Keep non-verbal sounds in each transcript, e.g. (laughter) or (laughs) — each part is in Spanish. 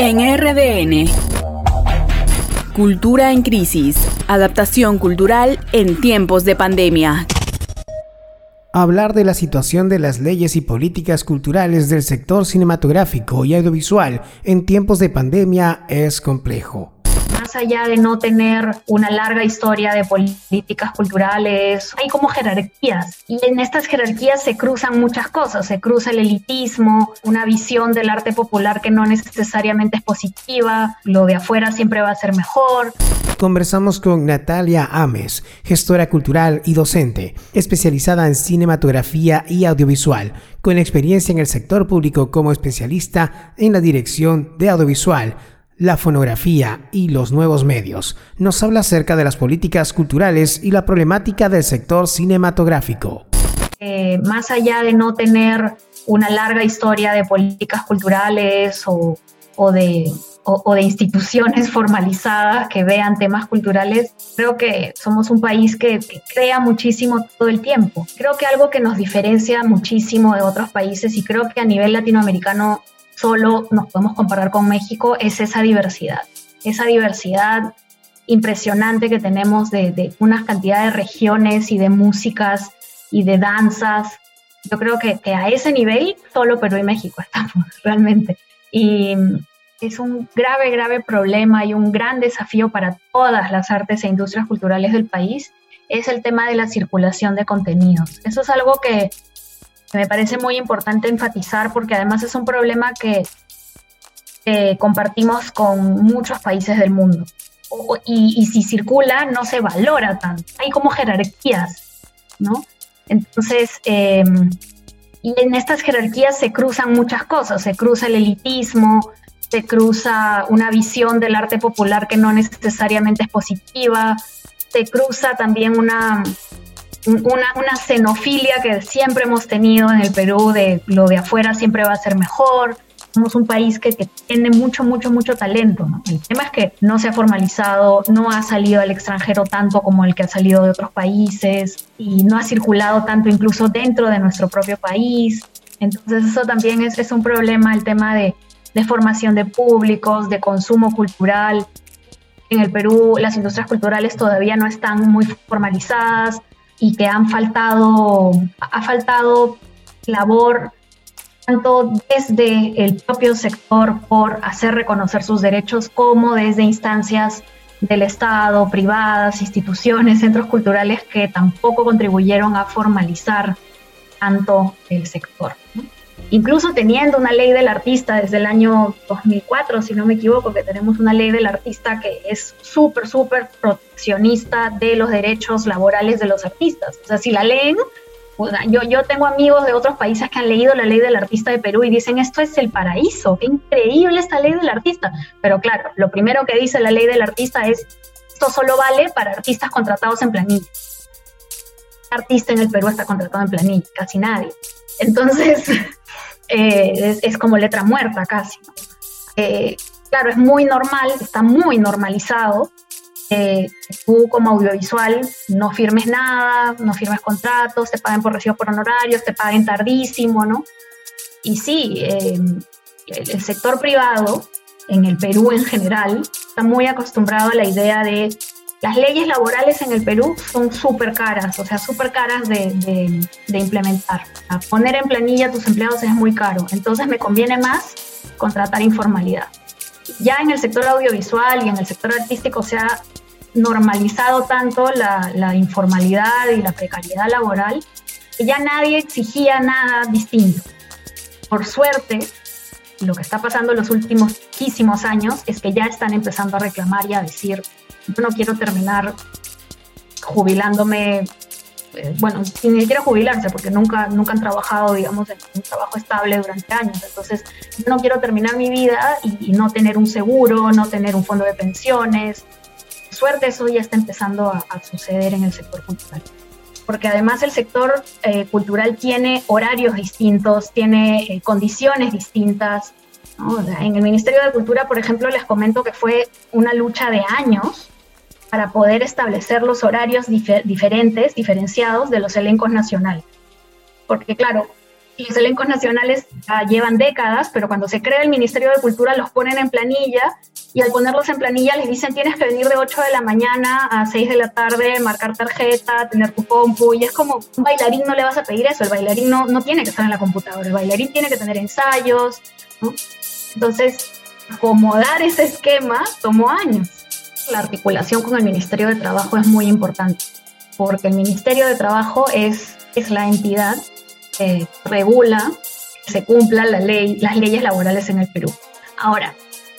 En RDN. Cultura en crisis. Adaptación cultural en tiempos de pandemia. Hablar de la situación de las leyes y políticas culturales del sector cinematográfico y audiovisual en tiempos de pandemia es complejo más allá de no tener una larga historia de políticas culturales, hay como jerarquías. Y en estas jerarquías se cruzan muchas cosas, se cruza el elitismo, una visión del arte popular que no necesariamente es positiva, lo de afuera siempre va a ser mejor. Conversamos con Natalia Ames, gestora cultural y docente, especializada en cinematografía y audiovisual, con experiencia en el sector público como especialista en la dirección de audiovisual la fonografía y los nuevos medios. Nos habla acerca de las políticas culturales y la problemática del sector cinematográfico. Eh, más allá de no tener una larga historia de políticas culturales o, de, instituciones (laughs) formalizadas que vean temas culturales, creo que somos un país que, crea muchísimo todo el tiempo. Creo que algo que nos diferencia muchísimo de otros países y creo que a nivel latinoamericano solo nos podemos comparar con México es esa diversidad, esa diversidad impresionante que tenemos de, de una cantidad de regiones y de músicas y de danzas. Yo creo que, que, a ese nivel solo Perú y México (laughs) estamos realmente. Y es un grave, grave problema y un gran desafío para todas las artes e industrias culturales del país es el tema de la circulación de contenidos. Eso es algo que me parece muy importante enfatizar porque además es un problema que compartimos con muchos países del mundo. y, si circula, no se valora tanto. Hay como jerarquías, ¿no? Entonces, em, y en estas jerarquías se cruzan muchas cosas. Se cruza el elitismo, se cruza una visión del arte popular que no necesariamente es positiva, se cruza también una, una, una xenofilia que siempre hemos tenido en el Perú de lo de afuera siempre va a ser mejor. Somos un país que, tiene mucho, mucho, mucho talento. El tema es que no se ha formalizado, no ha salido al extranjero tanto como el que ha salido de otros países y no ha circulado tanto incluso dentro de nuestro propio país. Entonces eso también es, es un problema, el tema de, de formación de públicos, de consumo cultural. En el Perú las industrias culturales todavía no están muy formalizadas, y que han faltado, ha faltado labor tanto desde el propio sector por hacer reconocer sus derechos como desde instancias del Estado, privadas, instituciones, centros culturales que tampoco contribuyeron a formalizar tanto el sector incluso teniendo una ley del artista desde el año 2004, si no me equivoco, que tenemos una ley del artista que es súper, súper proteccionista de los derechos laborales de los artistas. O sea, si la leen, pues, yo, yo tengo amigos de otros países que han leído la ley del artista de Perú y dicen, esto es el paraíso, qué increíble esta ley del artista. Pero claro, lo primero que dice la ley del artista es, esto solo vale para artistas contratados en planilla. Artista en el Perú está contratado en planilla, casi nadie. Entonces, (laughs) eh, es, como letra muerta casi. Eh, claro, es muy normal, está muy normalizado. Eh, tú como audiovisual no firmes nada, no firmes contratos, te paguen por recibo por honorarios, te paguen tardísimo, ¿no? Y sí, el, el sector privado, en el Perú en general, está muy acostumbrado a la idea de las leyes laborales en el Perú son súper caras, o sea, súper caras de, implementar. poner en planilla a tus empleados es muy caro, entonces me conviene más contratar informalidad. Ya en el sector audiovisual y en el sector artístico se ha normalizado tanto la, la informalidad y la precariedad laboral que ya nadie exigía nada distinto. Por suerte, lo que está pasando en los últimos muchísimos años es que ya están empezando a reclamar y a decir, yo no quiero terminar jubilándome, eh, bueno, sin ni siquiera jubilarse, porque nunca, nunca han trabajado, digamos, en un trabajo estable durante años. Entonces, yo no quiero terminar mi vida y, no tener un seguro, no tener un fondo de pensiones. suerte, eso ya está empezando a, suceder en el sector cultural. Porque además el sector eh, cultural tiene horarios distintos, tiene eh, condiciones distintas. En el Ministerio de Cultura, por ejemplo, les comento que fue una lucha de años para poder establecer los horarios diferentes, diferenciados de los elencos nacionales. Porque claro, los elencos nacionales llevan décadas, pero cuando se crea el Ministerio de Cultura los ponen en planilla y al ponerlos en planilla les dicen tienes que venir de 8 de la mañana a 6 de la tarde, marcar tarjeta, tener tu compu y es como un bailarín no le vas a pedir eso, el bailarín no, no tiene que estar en la computadora, el bailarín tiene que tener ensayos, entonces acomodar ese esquema tomó años. La articulación con el Ministerio de Trabajo es muy importante porque el Ministerio de Trabajo es, es la entidad que regula que se cumpla la ley, las leyes laborales en el Perú. Ahora,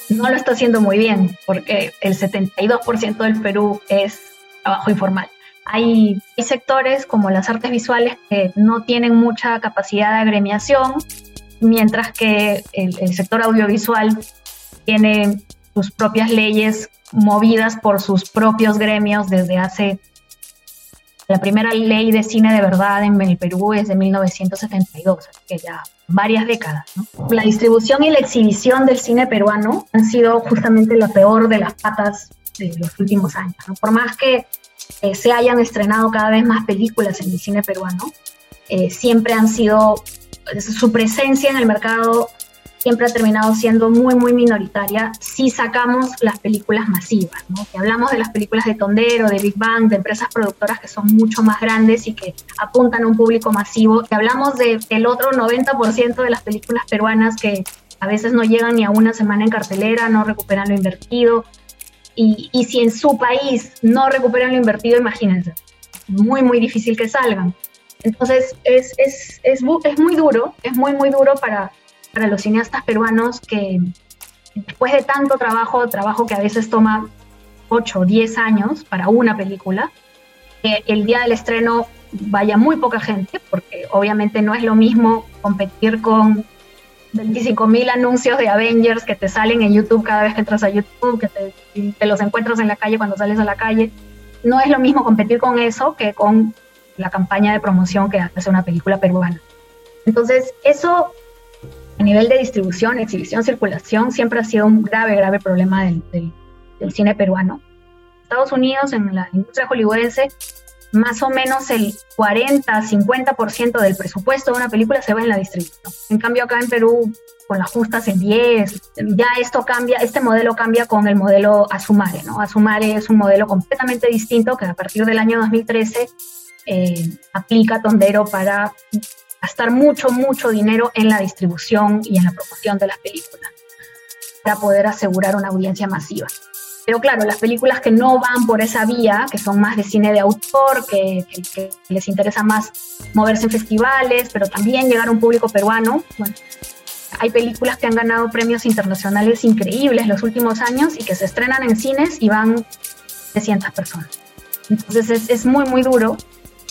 no lo está haciendo muy bien porque el 72% del Perú es trabajo informal. Hay, sectores como las artes visuales que no tienen mucha capacidad de agremiación, mientras que el sector audiovisual tiene sus propias leyes movidas por sus propios gremios desde hace la primera ley de cine de verdad en el Perú es de 1972, que ya varias décadas. La distribución y la exhibición del cine peruano han sido justamente la peor de las patas de los últimos años. Por más que eh, se hayan estrenado cada vez más películas en el cine peruano, eh, siempre han sido, su presencia en el mercado siempre ha terminado siendo muy, muy minoritaria si sacamos las películas masivas, ¿no? Que hablamos de las películas de Tondero, de Big Bang, de empresas productoras que son mucho más grandes y que apuntan a un público masivo. Que hablamos del otro 90% de las películas peruanas que a veces no llegan ni a una semana en cartelera, no recuperan lo invertido. Y, y si en su país no recuperan lo invertido, imagínense, muy, muy difícil que salgan. Entonces, es, es, es, es muy duro, es muy, muy duro para, para los cineastas peruanos que después de tanto trabajo, trabajo que a veces toma 8 o 10 años para una película, que el día del estreno vaya muy poca gente, porque obviamente no es lo mismo competir con 25 mil anuncios de Avengers que te salen en YouTube cada vez que entras a YouTube, que te, te, los encuentras en la calle cuando sales a la calle. No es lo mismo competir con eso que con la campaña de promoción que hace una película peruana. Entonces, eso a nivel de distribución, exhibición, circulación, siempre ha sido un grave, grave problema del, del, cine peruano. Estados Unidos, en la industria hollywoodense, más o menos el 40-50% del presupuesto de una película se va en la distribución. En cambio, acá en Perú, con las justas en 10, ya esto cambia, este modelo cambia con el modelo Asumare, ¿no? Asumare es un modelo completamente distinto que a partir del año 2013 eh, aplica Tondero para gastar mucho, mucho dinero en la distribución y en la promoción de las películas para poder asegurar una audiencia masiva. Pero claro, las películas que no van por esa vía, que son más de cine de autor, que, que, les interesa más moverse en festivales, pero también llegar a un público peruano, bueno, hay películas que han ganado premios internacionales increíbles los últimos años y que se estrenan en cines y van 300 personas. Entonces es, es muy, muy duro.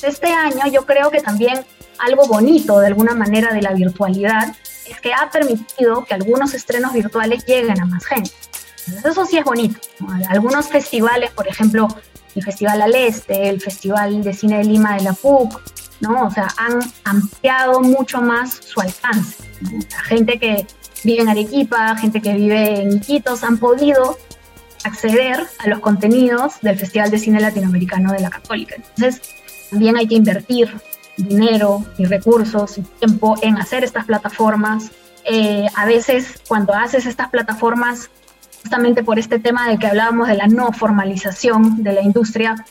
Este año yo creo que también algo bonito de alguna manera de la virtualidad es que ha permitido que algunos estrenos virtuales lleguen a más gente. eso sí es bonito. Algunos festivales, por ejemplo, el Festival al Este, el Festival de Cine de Lima de la PUC, ¿no? O sea, han ampliado mucho más su alcance. La gente que vive en Arequipa, gente que vive en Iquitos, han podido acceder a los contenidos del Festival de Cine Latinoamericano de la Católica. Entonces, también hay que invertir dinero y recursos y tiempo en hacer estas plataformas. Eh, a veces cuando haces estas plataformas, justamente por este tema de que hablábamos de la no formalización de la industria,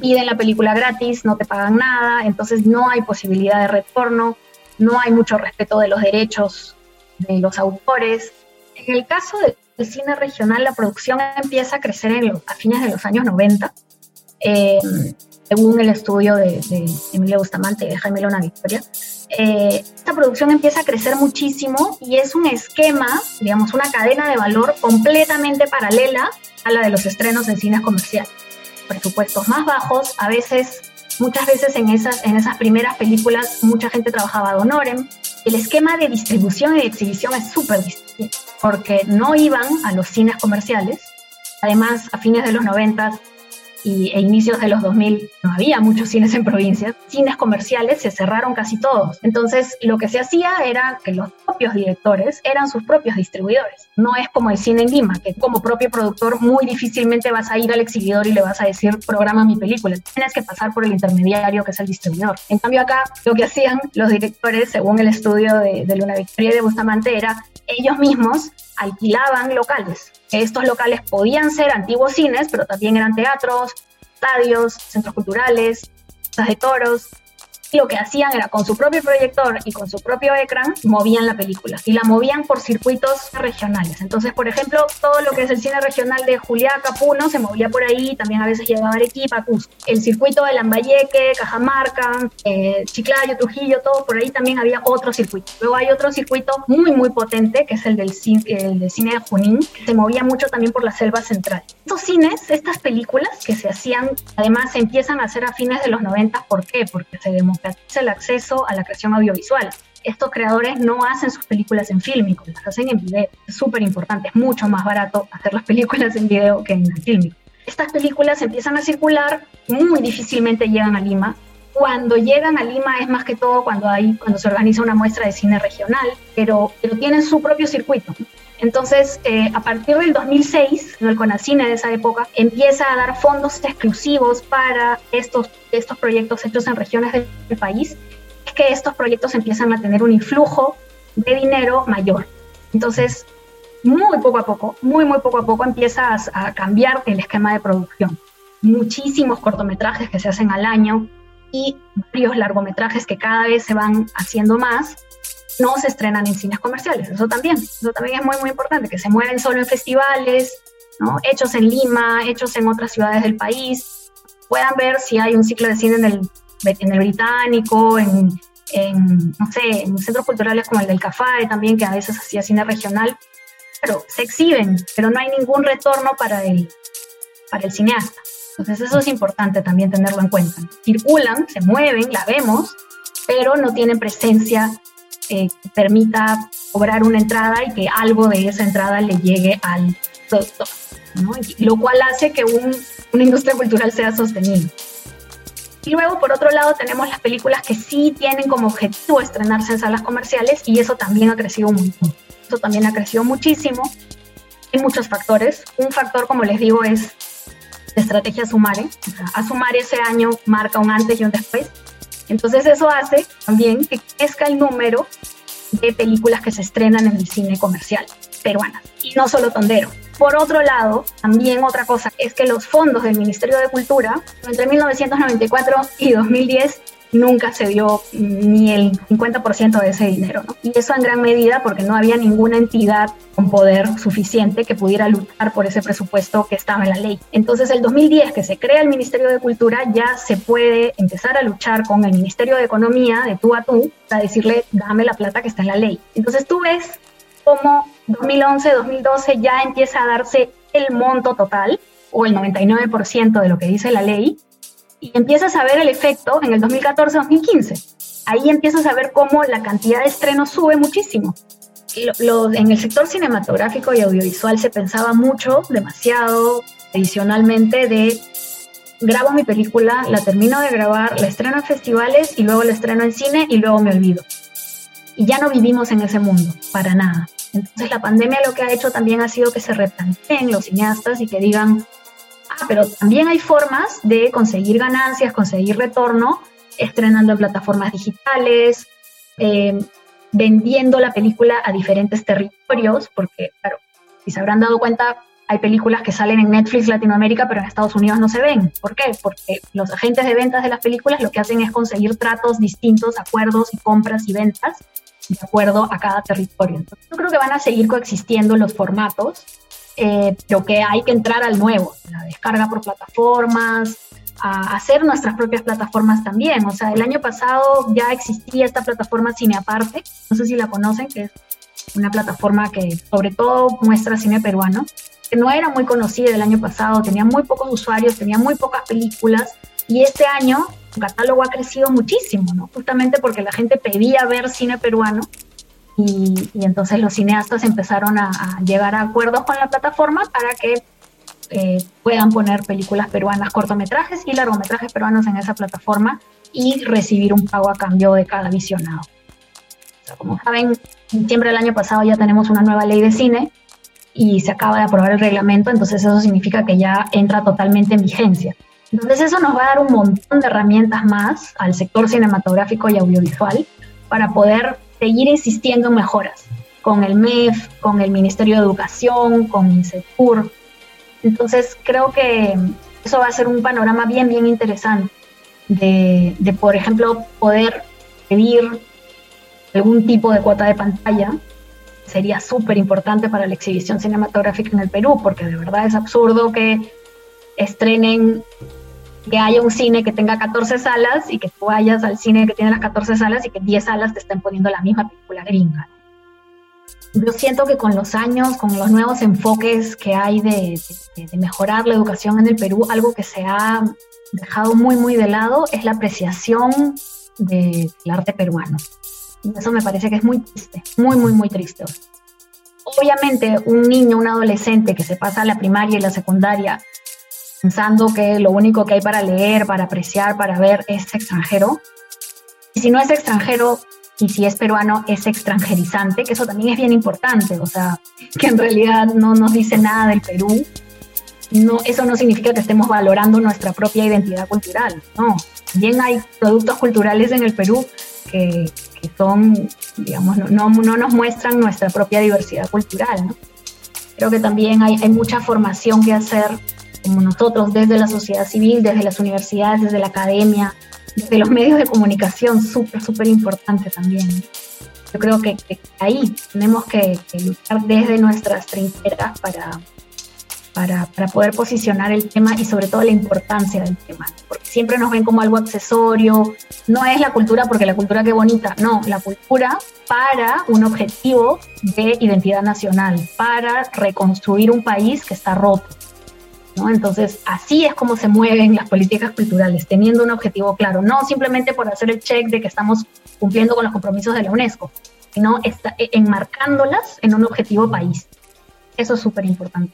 piden la película gratis, no te pagan nada, entonces no hay posibilidad de retorno, no hay mucho respeto de los derechos de los autores. En el caso del cine regional, la producción empieza a crecer en a fines de los años 90 según el estudio de, de Emilio Bustamante de Jaime Lona Victoria, eh, esta producción empieza a crecer muchísimo y es un esquema, digamos, una cadena de valor completamente paralela a la de los estrenos en cines comerciales. Presupuestos más bajos, a veces, muchas veces en esas, en esas primeras películas, mucha gente trabajaba de honorem. El esquema de distribución y de exhibición es súper distinto, porque no iban a los cines comerciales. Además, a fines de los 90 y, e inicios de los 2000 no había muchos cines en provincias, cines comerciales se cerraron casi todos. Entonces lo que se hacía era que los propios directores eran sus propios distribuidores. No es como el cine en Lima, que como propio productor muy difícilmente vas a ir al exhibidor y le vas a decir programa mi película. Tienes que pasar por el intermediario que es el distribuidor. En cambio acá lo que hacían los directores, según el estudio de, de Luna Victoria y de Bustamante, era ellos mismos alquilaban locales. Estos locales podían ser antiguos cines, pero también eran teatros, estadios, centros culturales, de toros, lo que hacían era con su propio proyector y con su propio ecran movían la película y la movían por circuitos regionales. Entonces, por ejemplo, todo lo que es el cine regional de Juliaca, Puno, se movía por ahí, también a veces llegaba Arequipa, Cusco. El circuito de Lambayeque, Cajamarca, eh, Chiclayo, Trujillo, todo por ahí también había otro circuito. Luego hay otro circuito muy, muy potente, que es el del, el del cine de Junín, que se movía mucho también por la selva central. Estos cines, estas películas que se hacían, además se empiezan a hacer a fines de los 90, ¿por qué? Porque se demostró el acceso a la creación audiovisual. Estos creadores no hacen sus películas en fílmico, las hacen en video. Es súper importante, es mucho más barato hacer las películas en video que en fílmico. Estas películas empiezan a circular, muy difícilmente llegan a Lima. Cuando llegan a Lima es más que todo cuando, hay, cuando se organiza una muestra de cine regional, pero, pero tienen su propio circuito. Entonces, eh, a partir del 2006, el CONACINE de esa época empieza a dar fondos exclusivos para estos, estos proyectos hechos en regiones del país, es que estos proyectos empiezan a tener un influjo de dinero mayor. Entonces, muy poco a poco, muy, muy poco a poco empieza a, a cambiar el esquema de producción. Muchísimos cortometrajes que se hacen al año y varios largometrajes que cada vez se van haciendo más no se estrenan en cines comerciales. Eso también, eso también es muy, muy importante, que se mueven solo en festivales, ¿no? hechos en Lima, hechos en otras ciudades del país. Puedan ver si hay un ciclo de cine en el, en el británico, en, en, no sé, en centros culturales como el del Café también, que a veces hacía cine regional. Pero se exhiben, pero no hay ningún retorno para el, para el cineasta. Entonces eso es importante también tenerlo en cuenta. Circulan, se mueven, la vemos, pero no tienen presencia eh, permita cobrar una entrada y que algo de esa entrada le llegue al productor, lo cual hace que una industria cultural sea sostenible. Y luego, por otro lado, tenemos las películas que sí tienen como objetivo estrenarse en salas comerciales y eso también ha crecido mucho. Eso también ha crecido muchísimo. Hay muchos factores. Un factor, como les digo, es la estrategia Sumare. A Sumare ese año marca un antes y un después entonces eso hace también que crezca el número de películas que se estrenan en el cine comercial peruanas y no solo Tondero. Por otro lado, también otra cosa es que los fondos del Ministerio de Cultura entre 1994 y 2010 nunca se dio ni el 50% de ese dinero. Y eso en gran medida porque no había ninguna entidad con poder suficiente que pudiera luchar por ese presupuesto que estaba en la ley. Entonces, el 2010 que se crea el Ministerio de Cultura, ya se puede empezar a luchar con el Ministerio de Economía de tú a tú para decirle, dame la plata que está en la ley. Entonces, tú ves cómo 2011, 2012 ya empieza a darse el monto total o el 99% de lo que dice la ley y empiezas a ver el efecto en el 2014-2015. Ahí empiezas a ver cómo la cantidad de estrenos sube muchísimo. en el sector cinematográfico y audiovisual se pensaba mucho, demasiado, adicionalmente de grabo mi película, la termino de grabar, la estreno en festivales y luego la estreno en cine y luego me olvido. Y ya no vivimos en ese mundo, para nada. Entonces la pandemia lo que ha hecho también ha sido que se replanteen los cineastas y que digan, pero también hay formas de conseguir ganancias, conseguir retorno, estrenando en plataformas digitales, eh, vendiendo la película a diferentes territorios, porque, claro, si se habrán dado cuenta, hay películas que salen en Netflix Latinoamérica, pero en Estados Unidos no se ven. ¿Por qué? Porque los agentes de ventas de las películas lo que hacen es conseguir tratos distintos, acuerdos y compras y ventas de acuerdo a cada territorio. yo creo que van a seguir coexistiendo los formatos, eh, que hay que entrar al nuevo, la descarga por plataformas, hacer nuestras propias plataformas también. O sea, el año pasado ya existía esta plataforma Cine Aparte, no sé si la conocen, que es una plataforma que sobre todo muestra cine peruano, que no era muy conocida el año pasado, tenía muy pocos usuarios, tenía muy pocas películas, y este año su catálogo ha crecido muchísimo, ¿no? Justamente porque la gente pedía ver cine peruano y, entonces los cineastas empezaron a, llegar a acuerdos con la plataforma para que eh, puedan poner películas peruanas, cortometrajes y largometrajes peruanos en esa plataforma y recibir un pago a cambio de cada visionado. como saben, en diciembre del año pasado ya tenemos una nueva ley de cine y se acaba de aprobar el reglamento, entonces eso significa que ya entra totalmente en vigencia. Entonces eso nos va a dar un montón de herramientas más al sector cinematográfico y audiovisual para poder seguir insistiendo en mejoras con el MEF, con el Ministerio de Educación, con INSECUR. Entonces creo que eso va a ser un panorama bien, bien interesante de, de por ejemplo, poder pedir algún tipo de cuota de pantalla sería súper importante para la exhibición cinematográfica en el Perú, porque de verdad es absurdo que estrenen, que haya un cine que tenga 14 salas y que tú vayas al cine que tiene las 14 salas y que 10 salas te estén poniendo la misma película gringa. Yo siento que con los años, con los nuevos enfoques que hay de, mejorar la educación en el Perú, algo que se ha dejado muy, muy de lado es la apreciación del arte peruano. Y eso me parece que es muy triste, muy, muy, muy triste. Obviamente, un niño, un adolescente que se pasa la primaria y la secundaria pensando que lo único que hay para leer, para apreciar, para ver es extranjero. Y si no es extranjero y si es peruano, es extranjerizante, que eso también es bien importante. O sea, (laughs) que en realidad no nos dice nada del Perú. No, eso no significa que estemos valorando nuestra propia identidad cultural. No, también hay productos culturales en el Perú que, que son, digamos, no, no, nos muestran nuestra propia diversidad cultural. ¿no? Creo que también hay, hay mucha formación que hacer como nosotros desde la sociedad civil, desde las universidades, desde la academia, desde los medios de comunicación, súper, súper importante también. Yo creo que, ahí tenemos que, que, luchar desde nuestras trincheras para, para, para, poder posicionar el tema y sobre todo la importancia del tema, porque siempre nos ven como algo accesorio, no es la cultura porque la cultura qué bonita, no, la cultura para un objetivo de identidad nacional, para reconstruir un país que está roto. Entonces, así es como se mueven las políticas culturales, teniendo un objetivo claro, no simplemente por hacer el check de que estamos cumpliendo con los compromisos de la UNESCO, sino está, enmarcándolas en un objetivo país. Eso es súper importante.